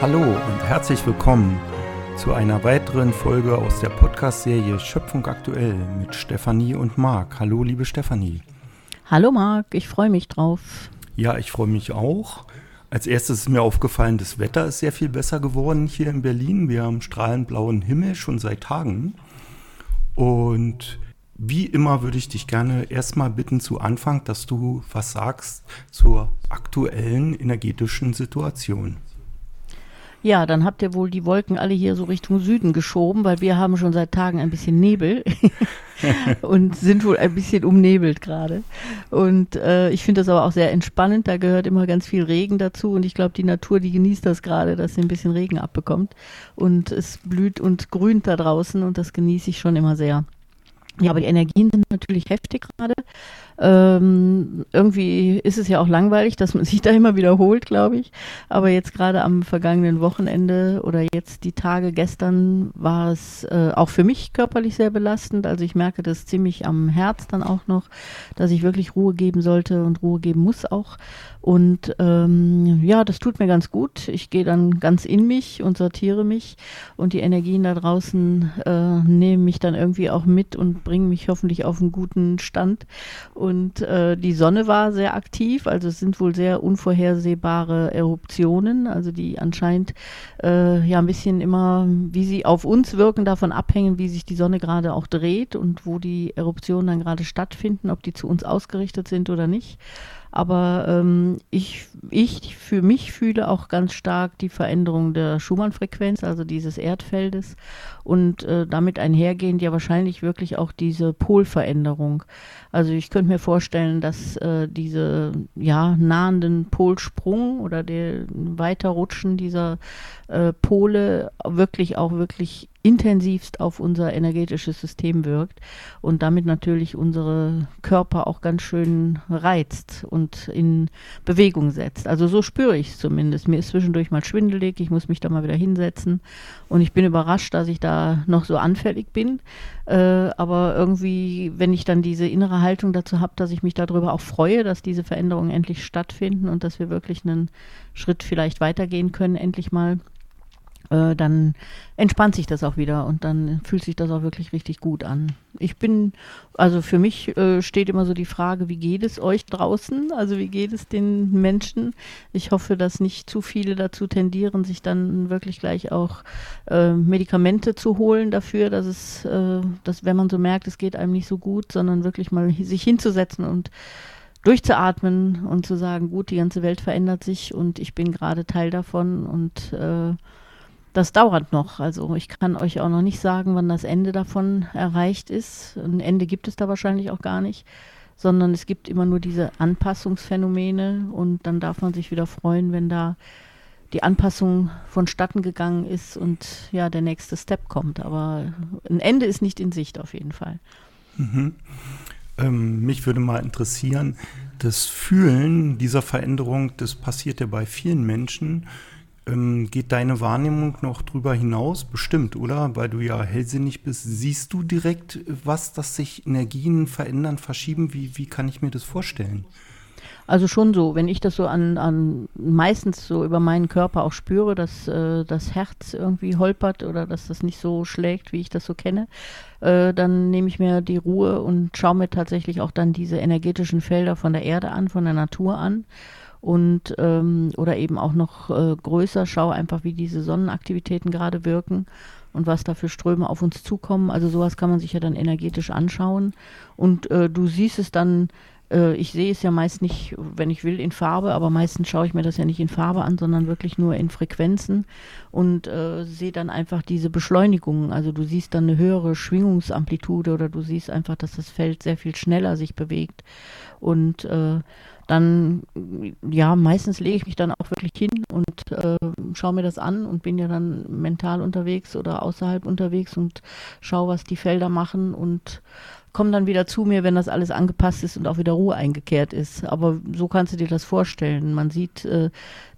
Hallo und herzlich willkommen zu einer weiteren Folge aus der Podcast-Serie Schöpfung aktuell mit Stefanie und Marc. Hallo, liebe Stefanie. Hallo, Marc, ich freue mich drauf. Ja, ich freue mich auch. Als erstes ist mir aufgefallen, das Wetter ist sehr viel besser geworden hier in Berlin. Wir haben strahlend blauen Himmel schon seit Tagen. Und wie immer würde ich dich gerne erstmal bitten zu Anfang, dass du was sagst zur aktuellen energetischen Situation. Ja, dann habt ihr wohl die Wolken alle hier so Richtung Süden geschoben, weil wir haben schon seit Tagen ein bisschen Nebel und sind wohl ein bisschen umnebelt gerade. Und äh, ich finde das aber auch sehr entspannend. Da gehört immer ganz viel Regen dazu und ich glaube, die Natur, die genießt das gerade, dass sie ein bisschen Regen abbekommt. Und es blüht und grünt da draußen und das genieße ich schon immer sehr. Ja, aber die Energien sind natürlich heftig gerade. Ähm, irgendwie ist es ja auch langweilig, dass man sich da immer wiederholt, glaube ich. Aber jetzt gerade am vergangenen Wochenende oder jetzt die Tage gestern war es äh, auch für mich körperlich sehr belastend. Also ich merke das ziemlich am Herz dann auch noch, dass ich wirklich Ruhe geben sollte und Ruhe geben muss auch. Und ähm, ja, das tut mir ganz gut. Ich gehe dann ganz in mich und sortiere mich und die Energien da draußen äh, nehmen mich dann irgendwie auch mit und bringen mich hoffentlich auf einen guten Stand. Und äh, die Sonne war sehr aktiv, also es sind wohl sehr unvorhersehbare Eruptionen, also die anscheinend äh, ja ein bisschen immer, wie sie auf uns wirken, davon abhängen, wie sich die Sonne gerade auch dreht und wo die Eruptionen dann gerade stattfinden, ob die zu uns ausgerichtet sind oder nicht. Aber ähm, ich, ich für mich fühle auch ganz stark die Veränderung der Schumann-Frequenz, also dieses Erdfeldes und äh, damit einhergehend ja wahrscheinlich wirklich auch diese Polveränderung. Also ich könnte mir vorstellen, dass äh, diese ja nahenden Polsprung oder der Weiterrutschen dieser äh, Pole wirklich auch wirklich intensivst auf unser energetisches System wirkt und damit natürlich unsere Körper auch ganz schön reizt und in Bewegung setzt. Also so spüre ich es zumindest. Mir ist zwischendurch mal schwindelig, ich muss mich da mal wieder hinsetzen und ich bin überrascht, dass ich da noch so anfällig bin. Äh, aber irgendwie, wenn ich dann diese innere Haltung dazu habe, dass ich mich darüber auch freue, dass diese Veränderungen endlich stattfinden und dass wir wirklich einen Schritt vielleicht weitergehen können, endlich mal, äh, dann entspannt sich das auch wieder und dann fühlt sich das auch wirklich richtig gut an. Ich bin, also für mich äh, steht immer so die Frage, wie geht es euch draußen? Also wie geht es den Menschen? Ich hoffe, dass nicht zu viele dazu tendieren, sich dann wirklich gleich auch äh, Medikamente zu holen dafür, dass es, äh, dass wenn man so merkt, es geht einem nicht so gut, sondern wirklich mal sich hinzusetzen und durchzuatmen und zu sagen, gut, die ganze Welt verändert sich und ich bin gerade Teil davon und äh, das dauert noch. Also ich kann euch auch noch nicht sagen, wann das Ende davon erreicht ist. Ein Ende gibt es da wahrscheinlich auch gar nicht, sondern es gibt immer nur diese Anpassungsphänomene und dann darf man sich wieder freuen, wenn da die Anpassung vonstatten gegangen ist und ja, der nächste Step kommt. Aber ein Ende ist nicht in Sicht auf jeden Fall. Mhm. Ähm, mich würde mal interessieren, das Fühlen dieser Veränderung, das passiert ja bei vielen Menschen. Ähm, geht deine Wahrnehmung noch drüber hinaus? Bestimmt, oder? Weil du ja hellsinnig bist. Siehst du direkt was, dass sich Energien verändern, verschieben? Wie, wie kann ich mir das vorstellen? Also schon so, wenn ich das so an, an meistens so über meinen Körper auch spüre, dass äh, das Herz irgendwie holpert oder dass das nicht so schlägt, wie ich das so kenne, äh, dann nehme ich mir die Ruhe und schaue mir tatsächlich auch dann diese energetischen Felder von der Erde an, von der Natur an und ähm, oder eben auch noch äh, größer schaue einfach, wie diese Sonnenaktivitäten gerade wirken und was da für Ströme auf uns zukommen. Also sowas kann man sich ja dann energetisch anschauen und äh, du siehst es dann äh, ich sehe es ja meist nicht, wenn ich will, in Farbe, aber meistens schaue ich mir das ja nicht in Farbe an, sondern wirklich nur in Frequenzen und äh, sehe dann einfach diese Beschleunigungen. Also du siehst dann eine höhere Schwingungsamplitude oder du siehst einfach, dass das Feld sehr viel schneller sich bewegt und äh, dann, ja, meistens lege ich mich dann auch wirklich hin und äh, schaue mir das an und bin ja dann mental unterwegs oder außerhalb unterwegs und schaue, was die Felder machen und komme dann wieder zu mir, wenn das alles angepasst ist und auch wieder Ruhe eingekehrt ist. Aber so kannst du dir das vorstellen. Man sieht äh,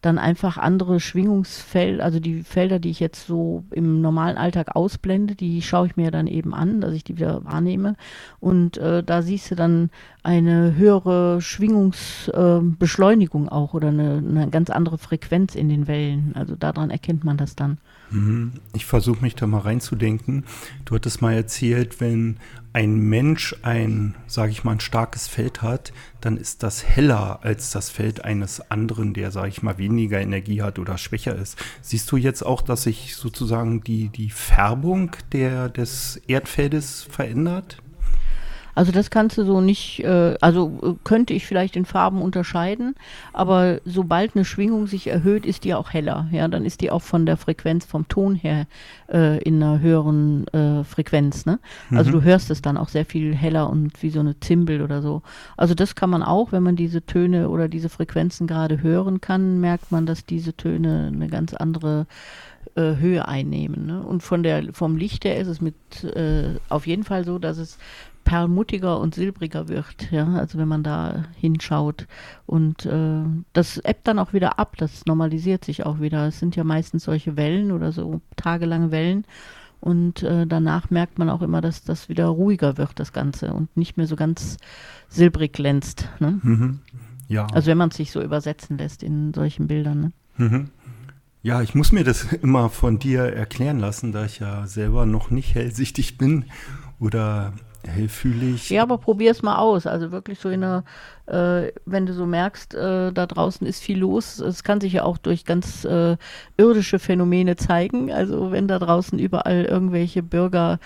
dann einfach andere Schwingungsfelder, also die Felder, die ich jetzt so im normalen Alltag ausblende, die schaue ich mir dann eben an, dass ich die wieder wahrnehme. Und äh, da siehst du dann eine höhere Schwingungsbeschleunigung äh, auch oder eine, eine ganz andere Frequenz in den Wellen. Also daran erkennt man das dann. Mhm. Ich versuche mich da mal reinzudenken. Du hattest mal erzählt, wenn ein Mensch ein, sage ich mal, ein starkes Feld hat, dann ist das heller als das Feld eines anderen, der, sage ich mal, weniger Energie hat oder schwächer ist. Siehst du jetzt auch, dass sich sozusagen die, die Färbung der, des Erdfeldes verändert? Also das kannst du so nicht, äh, also äh, könnte ich vielleicht in Farben unterscheiden, aber sobald eine Schwingung sich erhöht, ist die auch heller. Ja, dann ist die auch von der Frequenz, vom Ton her äh, in einer höheren äh, Frequenz. Ne? Also mhm. du hörst es dann auch sehr viel heller und wie so eine Zimbel oder so. Also das kann man auch, wenn man diese Töne oder diese Frequenzen gerade hören kann, merkt man, dass diese Töne eine ganz andere äh, Höhe einnehmen. Ne? Und von der, vom Licht her ist es mit äh, auf jeden Fall so, dass es perlmuttiger und silbriger wird, ja, also wenn man da hinschaut. Und äh, das ebbt dann auch wieder ab, das normalisiert sich auch wieder. Es sind ja meistens solche Wellen oder so tagelange Wellen. Und äh, danach merkt man auch immer, dass das wieder ruhiger wird, das Ganze, und nicht mehr so ganz silbrig glänzt. Ne? Mhm. Ja. Also wenn man es sich so übersetzen lässt in solchen Bildern. Ne? Mhm. Ja, ich muss mir das immer von dir erklären lassen, da ich ja selber noch nicht hellsichtig bin oder hellfühlig. Ja, aber probier es mal aus. Also wirklich so in einer, äh, wenn du so merkst, äh, da draußen ist viel los. Es kann sich ja auch durch ganz äh, irdische Phänomene zeigen. Also wenn da draußen überall irgendwelche Bürger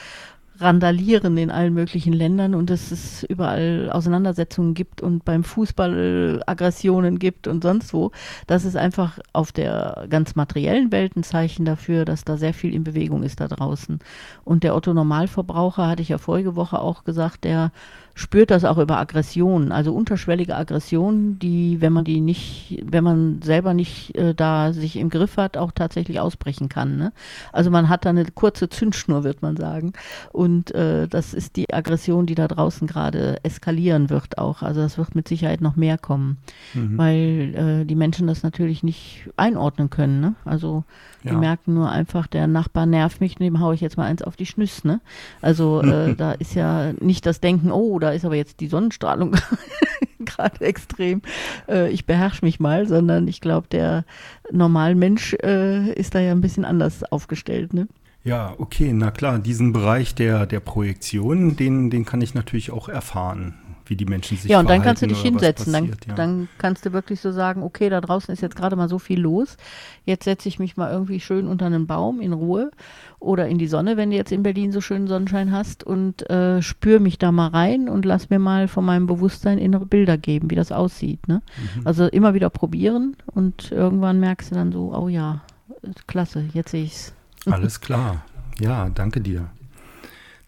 randalieren in allen möglichen Ländern und dass es überall Auseinandersetzungen gibt und beim Fußball Aggressionen gibt und sonst wo. Das ist einfach auf der ganz materiellen Welt ein Zeichen dafür, dass da sehr viel in Bewegung ist da draußen. Und der Otto Normalverbraucher, hatte ich ja vorige Woche auch gesagt, der spürt das auch über Aggressionen, also unterschwellige Aggressionen, die, wenn man die nicht, wenn man selber nicht äh, da sich im Griff hat, auch tatsächlich ausbrechen kann. Ne? Also man hat da eine kurze Zündschnur, wird man sagen. Und äh, das ist die Aggression, die da draußen gerade eskalieren wird auch. Also das wird mit Sicherheit noch mehr kommen, mhm. weil äh, die Menschen das natürlich nicht einordnen können. Ne? Also die ja. merken nur einfach, der Nachbar nervt mich, dem haue ich jetzt mal eins auf die Schnüss. Ne? Also äh, da ist ja nicht das Denken, oh, da ist aber jetzt die Sonnenstrahlung gerade extrem. Äh, ich beherrsche mich mal, sondern ich glaube, der Normalmensch äh, ist da ja ein bisschen anders aufgestellt. Ne? Ja, okay, na klar, diesen Bereich der, der Projektion, den, den kann ich natürlich auch erfahren wie die Menschen sich Ja, und dann kannst du dich hinsetzen. Passiert, dann, ja. dann kannst du wirklich so sagen, okay, da draußen ist jetzt gerade mal so viel los. Jetzt setze ich mich mal irgendwie schön unter einen Baum in Ruhe oder in die Sonne, wenn du jetzt in Berlin so schönen Sonnenschein hast und äh, spüre mich da mal rein und lass mir mal von meinem Bewusstsein innere Bilder geben, wie das aussieht. Ne? Mhm. Also immer wieder probieren und irgendwann merkst du dann so, oh ja, klasse, jetzt sehe ich's. Alles klar. Ja, danke dir.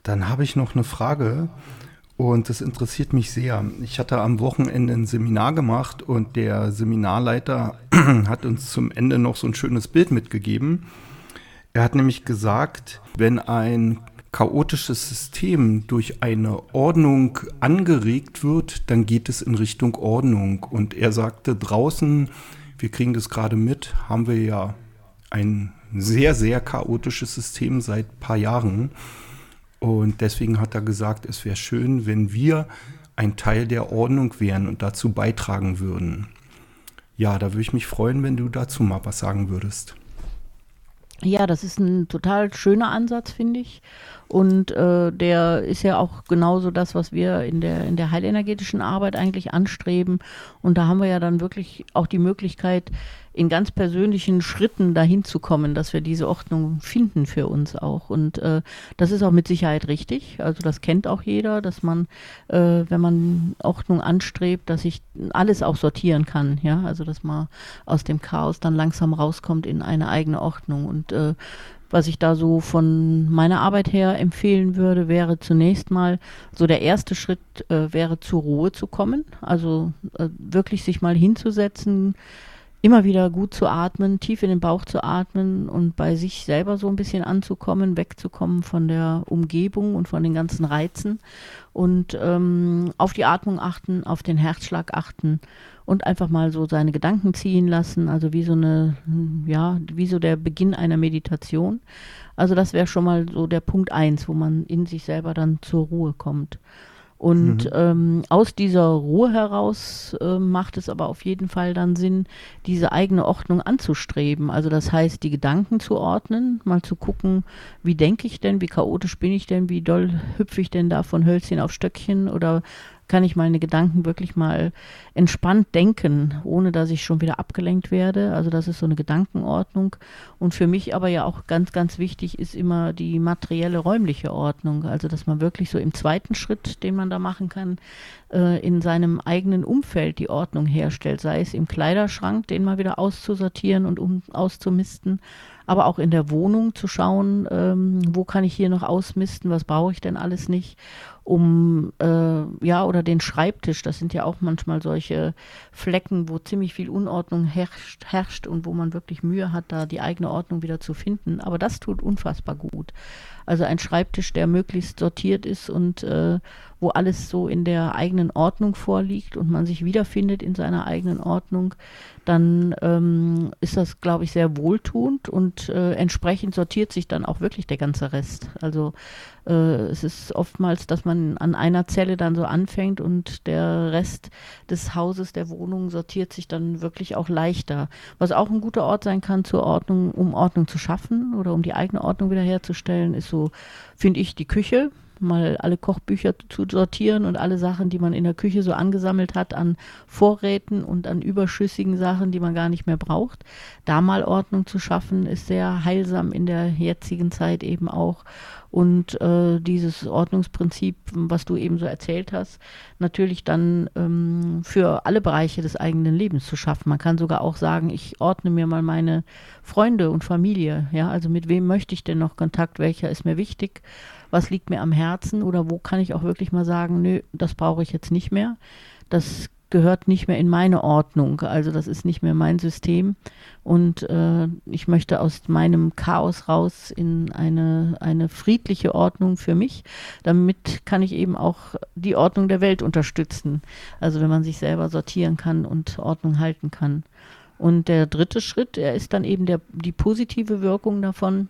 Dann habe ich noch eine Frage. Und das interessiert mich sehr. Ich hatte am Wochenende ein Seminar gemacht und der Seminarleiter hat uns zum Ende noch so ein schönes Bild mitgegeben. Er hat nämlich gesagt, wenn ein chaotisches System durch eine Ordnung angeregt wird, dann geht es in Richtung Ordnung. Und er sagte, draußen, wir kriegen das gerade mit, haben wir ja ein sehr, sehr chaotisches System seit ein paar Jahren. Und deswegen hat er gesagt, es wäre schön, wenn wir ein Teil der Ordnung wären und dazu beitragen würden. Ja, da würde ich mich freuen, wenn du dazu mal was sagen würdest. Ja, das ist ein total schöner Ansatz, finde ich. Und äh, der ist ja auch genauso das, was wir in der, in der heilenergetischen Arbeit eigentlich anstreben. Und da haben wir ja dann wirklich auch die Möglichkeit, in ganz persönlichen Schritten dahin zu kommen, dass wir diese Ordnung finden für uns auch. Und äh, das ist auch mit Sicherheit richtig. Also das kennt auch jeder, dass man, äh, wenn man Ordnung anstrebt, dass sich alles auch sortieren kann. Ja, also dass man aus dem Chaos dann langsam rauskommt in eine eigene Ordnung. Und äh, was ich da so von meiner Arbeit her empfehlen würde, wäre zunächst mal so der erste Schritt äh, wäre zur Ruhe zu kommen, also äh, wirklich sich mal hinzusetzen, immer wieder gut zu atmen, tief in den Bauch zu atmen und bei sich selber so ein bisschen anzukommen, wegzukommen von der Umgebung und von den ganzen Reizen und ähm, auf die Atmung achten, auf den Herzschlag achten und einfach mal so seine Gedanken ziehen lassen, also wie so eine, ja, wie so der Beginn einer Meditation. Also das wäre schon mal so der Punkt eins, wo man in sich selber dann zur Ruhe kommt. Und mhm. ähm, aus dieser Ruhe heraus äh, macht es aber auf jeden Fall dann Sinn, diese eigene Ordnung anzustreben. Also das heißt, die Gedanken zu ordnen, mal zu gucken, wie denke ich denn, wie chaotisch bin ich denn, wie doll hüpfe ich denn da von Hölzchen auf Stöckchen oder kann ich meine Gedanken wirklich mal entspannt denken, ohne dass ich schon wieder abgelenkt werde. Also das ist so eine Gedankenordnung. Und für mich aber ja auch ganz, ganz wichtig ist immer die materielle räumliche Ordnung. Also dass man wirklich so im zweiten Schritt, den man da machen kann, äh, in seinem eigenen Umfeld die Ordnung herstellt. Sei es im Kleiderschrank, den mal wieder auszusortieren und um auszumisten aber auch in der Wohnung zu schauen, ähm, wo kann ich hier noch ausmisten, was brauche ich denn alles nicht um, äh, ja, oder den Schreibtisch, das sind ja auch manchmal solche Flecken, wo ziemlich viel Unordnung herrscht, herrscht und wo man wirklich Mühe hat, da die eigene Ordnung wieder zu finden. Aber das tut unfassbar gut. Also ein Schreibtisch, der möglichst sortiert ist und äh, wo alles so in der eigenen Ordnung vorliegt und man sich wiederfindet in seiner eigenen Ordnung, dann ähm, ist das, glaube ich, sehr wohltuend und äh, entsprechend sortiert sich dann auch wirklich der ganze Rest. Also es ist oftmals, dass man an einer Zelle dann so anfängt und der Rest des Hauses, der Wohnung sortiert sich dann wirklich auch leichter. Was auch ein guter Ort sein kann zur Ordnung, um Ordnung zu schaffen oder um die eigene Ordnung wiederherzustellen, ist so, finde ich, die Küche mal alle Kochbücher zu sortieren und alle Sachen, die man in der Küche so angesammelt hat an Vorräten und an überschüssigen Sachen, die man gar nicht mehr braucht. Da mal Ordnung zu schaffen, ist sehr heilsam in der jetzigen Zeit eben auch. Und äh, dieses Ordnungsprinzip, was du eben so erzählt hast, natürlich dann ähm, für alle Bereiche des eigenen Lebens zu schaffen. Man kann sogar auch sagen, ich ordne mir mal meine Freunde und Familie. Ja, also mit wem möchte ich denn noch Kontakt? Welcher ist mir wichtig? was liegt mir am Herzen oder wo kann ich auch wirklich mal sagen, nö, das brauche ich jetzt nicht mehr. Das gehört nicht mehr in meine Ordnung. Also das ist nicht mehr mein System. Und äh, ich möchte aus meinem Chaos raus in eine, eine friedliche Ordnung für mich. Damit kann ich eben auch die Ordnung der Welt unterstützen. Also wenn man sich selber sortieren kann und Ordnung halten kann. Und der dritte Schritt, er ist dann eben der, die positive Wirkung davon,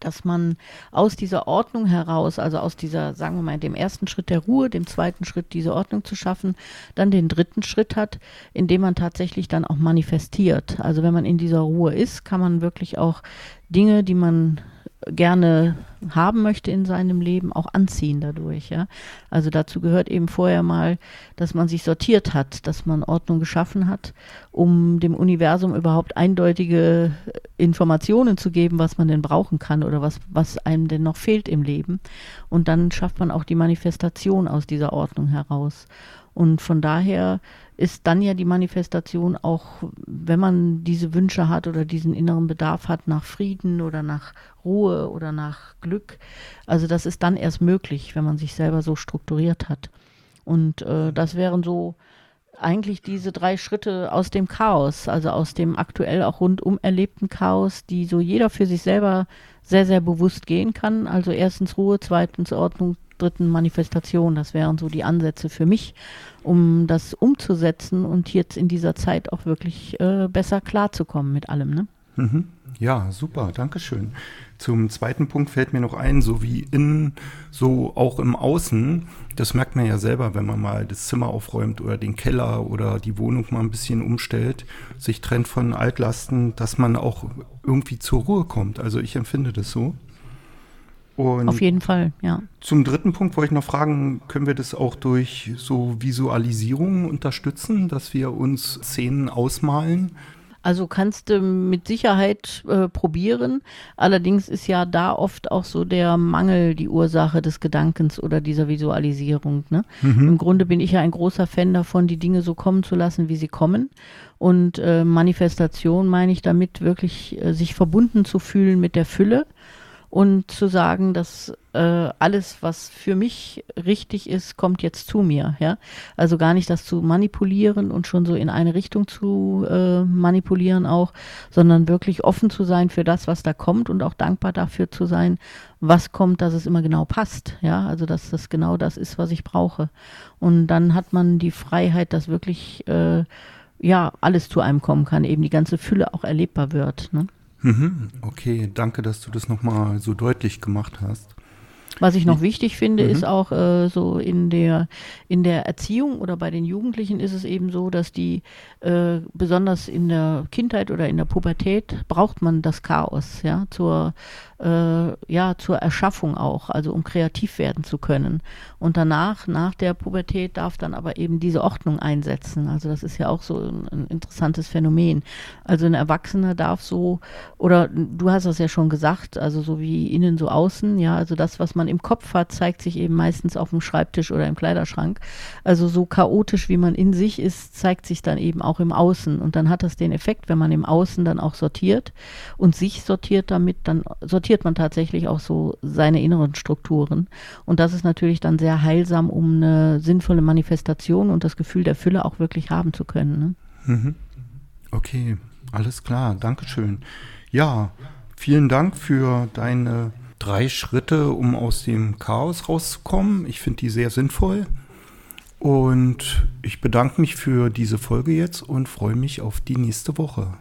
dass man aus dieser Ordnung heraus, also aus dieser, sagen wir mal, dem ersten Schritt der Ruhe, dem zweiten Schritt diese Ordnung zu schaffen, dann den dritten Schritt hat, indem man tatsächlich dann auch manifestiert. Also wenn man in dieser Ruhe ist, kann man wirklich auch Dinge, die man gerne haben möchte in seinem Leben, auch anziehen dadurch. Ja? Also dazu gehört eben vorher mal, dass man sich sortiert hat, dass man Ordnung geschaffen hat, um dem Universum überhaupt eindeutige Informationen zu geben, was man denn brauchen kann oder was, was einem denn noch fehlt im Leben. Und dann schafft man auch die Manifestation aus dieser Ordnung heraus. Und von daher ist dann ja die Manifestation auch, wenn man diese Wünsche hat oder diesen inneren Bedarf hat nach Frieden oder nach Ruhe oder nach Glück. Also das ist dann erst möglich, wenn man sich selber so strukturiert hat. Und äh, das wären so eigentlich diese drei Schritte aus dem Chaos, also aus dem aktuell auch rundum erlebten Chaos, die so jeder für sich selber sehr, sehr bewusst gehen kann. Also erstens Ruhe, zweitens Ordnung, dritten Manifestation. Das wären so die Ansätze für mich, um das umzusetzen und jetzt in dieser Zeit auch wirklich äh, besser klarzukommen mit allem. Ne? Mhm. Ja, super, Dankeschön. Zum zweiten Punkt fällt mir noch ein, so wie innen, so auch im Außen. Das merkt man ja selber, wenn man mal das Zimmer aufräumt oder den Keller oder die Wohnung mal ein bisschen umstellt, sich trennt von Altlasten, dass man auch irgendwie zur Ruhe kommt. Also ich empfinde das so. Und Auf jeden Fall, ja. Zum dritten Punkt wollte ich noch fragen, können wir das auch durch so Visualisierungen unterstützen, dass wir uns Szenen ausmalen? Also kannst du mit Sicherheit äh, probieren. Allerdings ist ja da oft auch so der Mangel die Ursache des Gedankens oder dieser Visualisierung. Ne? Mhm. Im Grunde bin ich ja ein großer Fan davon, die Dinge so kommen zu lassen, wie sie kommen. Und äh, Manifestation meine ich damit wirklich, äh, sich verbunden zu fühlen mit der Fülle und zu sagen, dass äh, alles, was für mich richtig ist, kommt jetzt zu mir. Ja? Also gar nicht das zu manipulieren und schon so in eine Richtung zu äh, manipulieren auch, sondern wirklich offen zu sein für das, was da kommt und auch dankbar dafür zu sein, was kommt, dass es immer genau passt. Ja, also dass das genau das ist, was ich brauche. Und dann hat man die Freiheit, dass wirklich äh, ja alles zu einem kommen kann, eben die ganze Fülle auch erlebbar wird. Ne? Mhm, okay, danke, dass du das nochmal so deutlich gemacht hast. Was ich noch wichtig finde, mhm. ist auch äh, so in der, in der Erziehung oder bei den Jugendlichen ist es eben so, dass die äh, besonders in der Kindheit oder in der Pubertät braucht man das Chaos, ja, zur, äh, ja, zur Erschaffung auch, also um kreativ werden zu können. Und danach, nach der Pubertät, darf dann aber eben diese Ordnung einsetzen. Also das ist ja auch so ein, ein interessantes Phänomen. Also ein Erwachsener darf so, oder du hast das ja schon gesagt, also so wie innen, so außen, ja, also das, was man im Kopf hat, zeigt sich eben meistens auf dem Schreibtisch oder im Kleiderschrank. Also so chaotisch, wie man in sich ist, zeigt sich dann eben auch im Außen. Und dann hat das den Effekt, wenn man im Außen dann auch sortiert und sich sortiert damit, dann sortiert man tatsächlich auch so seine inneren Strukturen. Und das ist natürlich dann sehr heilsam, um eine sinnvolle Manifestation und das Gefühl der Fülle auch wirklich haben zu können. Ne? Mhm. Okay, alles klar, Dankeschön. Ja, vielen Dank für deine drei Schritte, um aus dem Chaos rauszukommen. Ich finde die sehr sinnvoll. Und ich bedanke mich für diese Folge jetzt und freue mich auf die nächste Woche.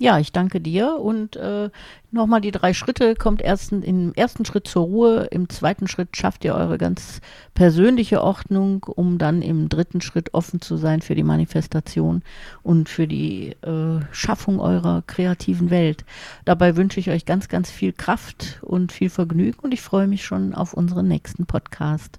Ja, ich danke dir und äh, nochmal die drei Schritte. Kommt erst im ersten Schritt zur Ruhe, im zweiten Schritt schafft ihr eure ganz persönliche Ordnung, um dann im dritten Schritt offen zu sein für die Manifestation und für die äh, Schaffung eurer kreativen Welt. Dabei wünsche ich euch ganz, ganz viel Kraft und viel Vergnügen und ich freue mich schon auf unseren nächsten Podcast.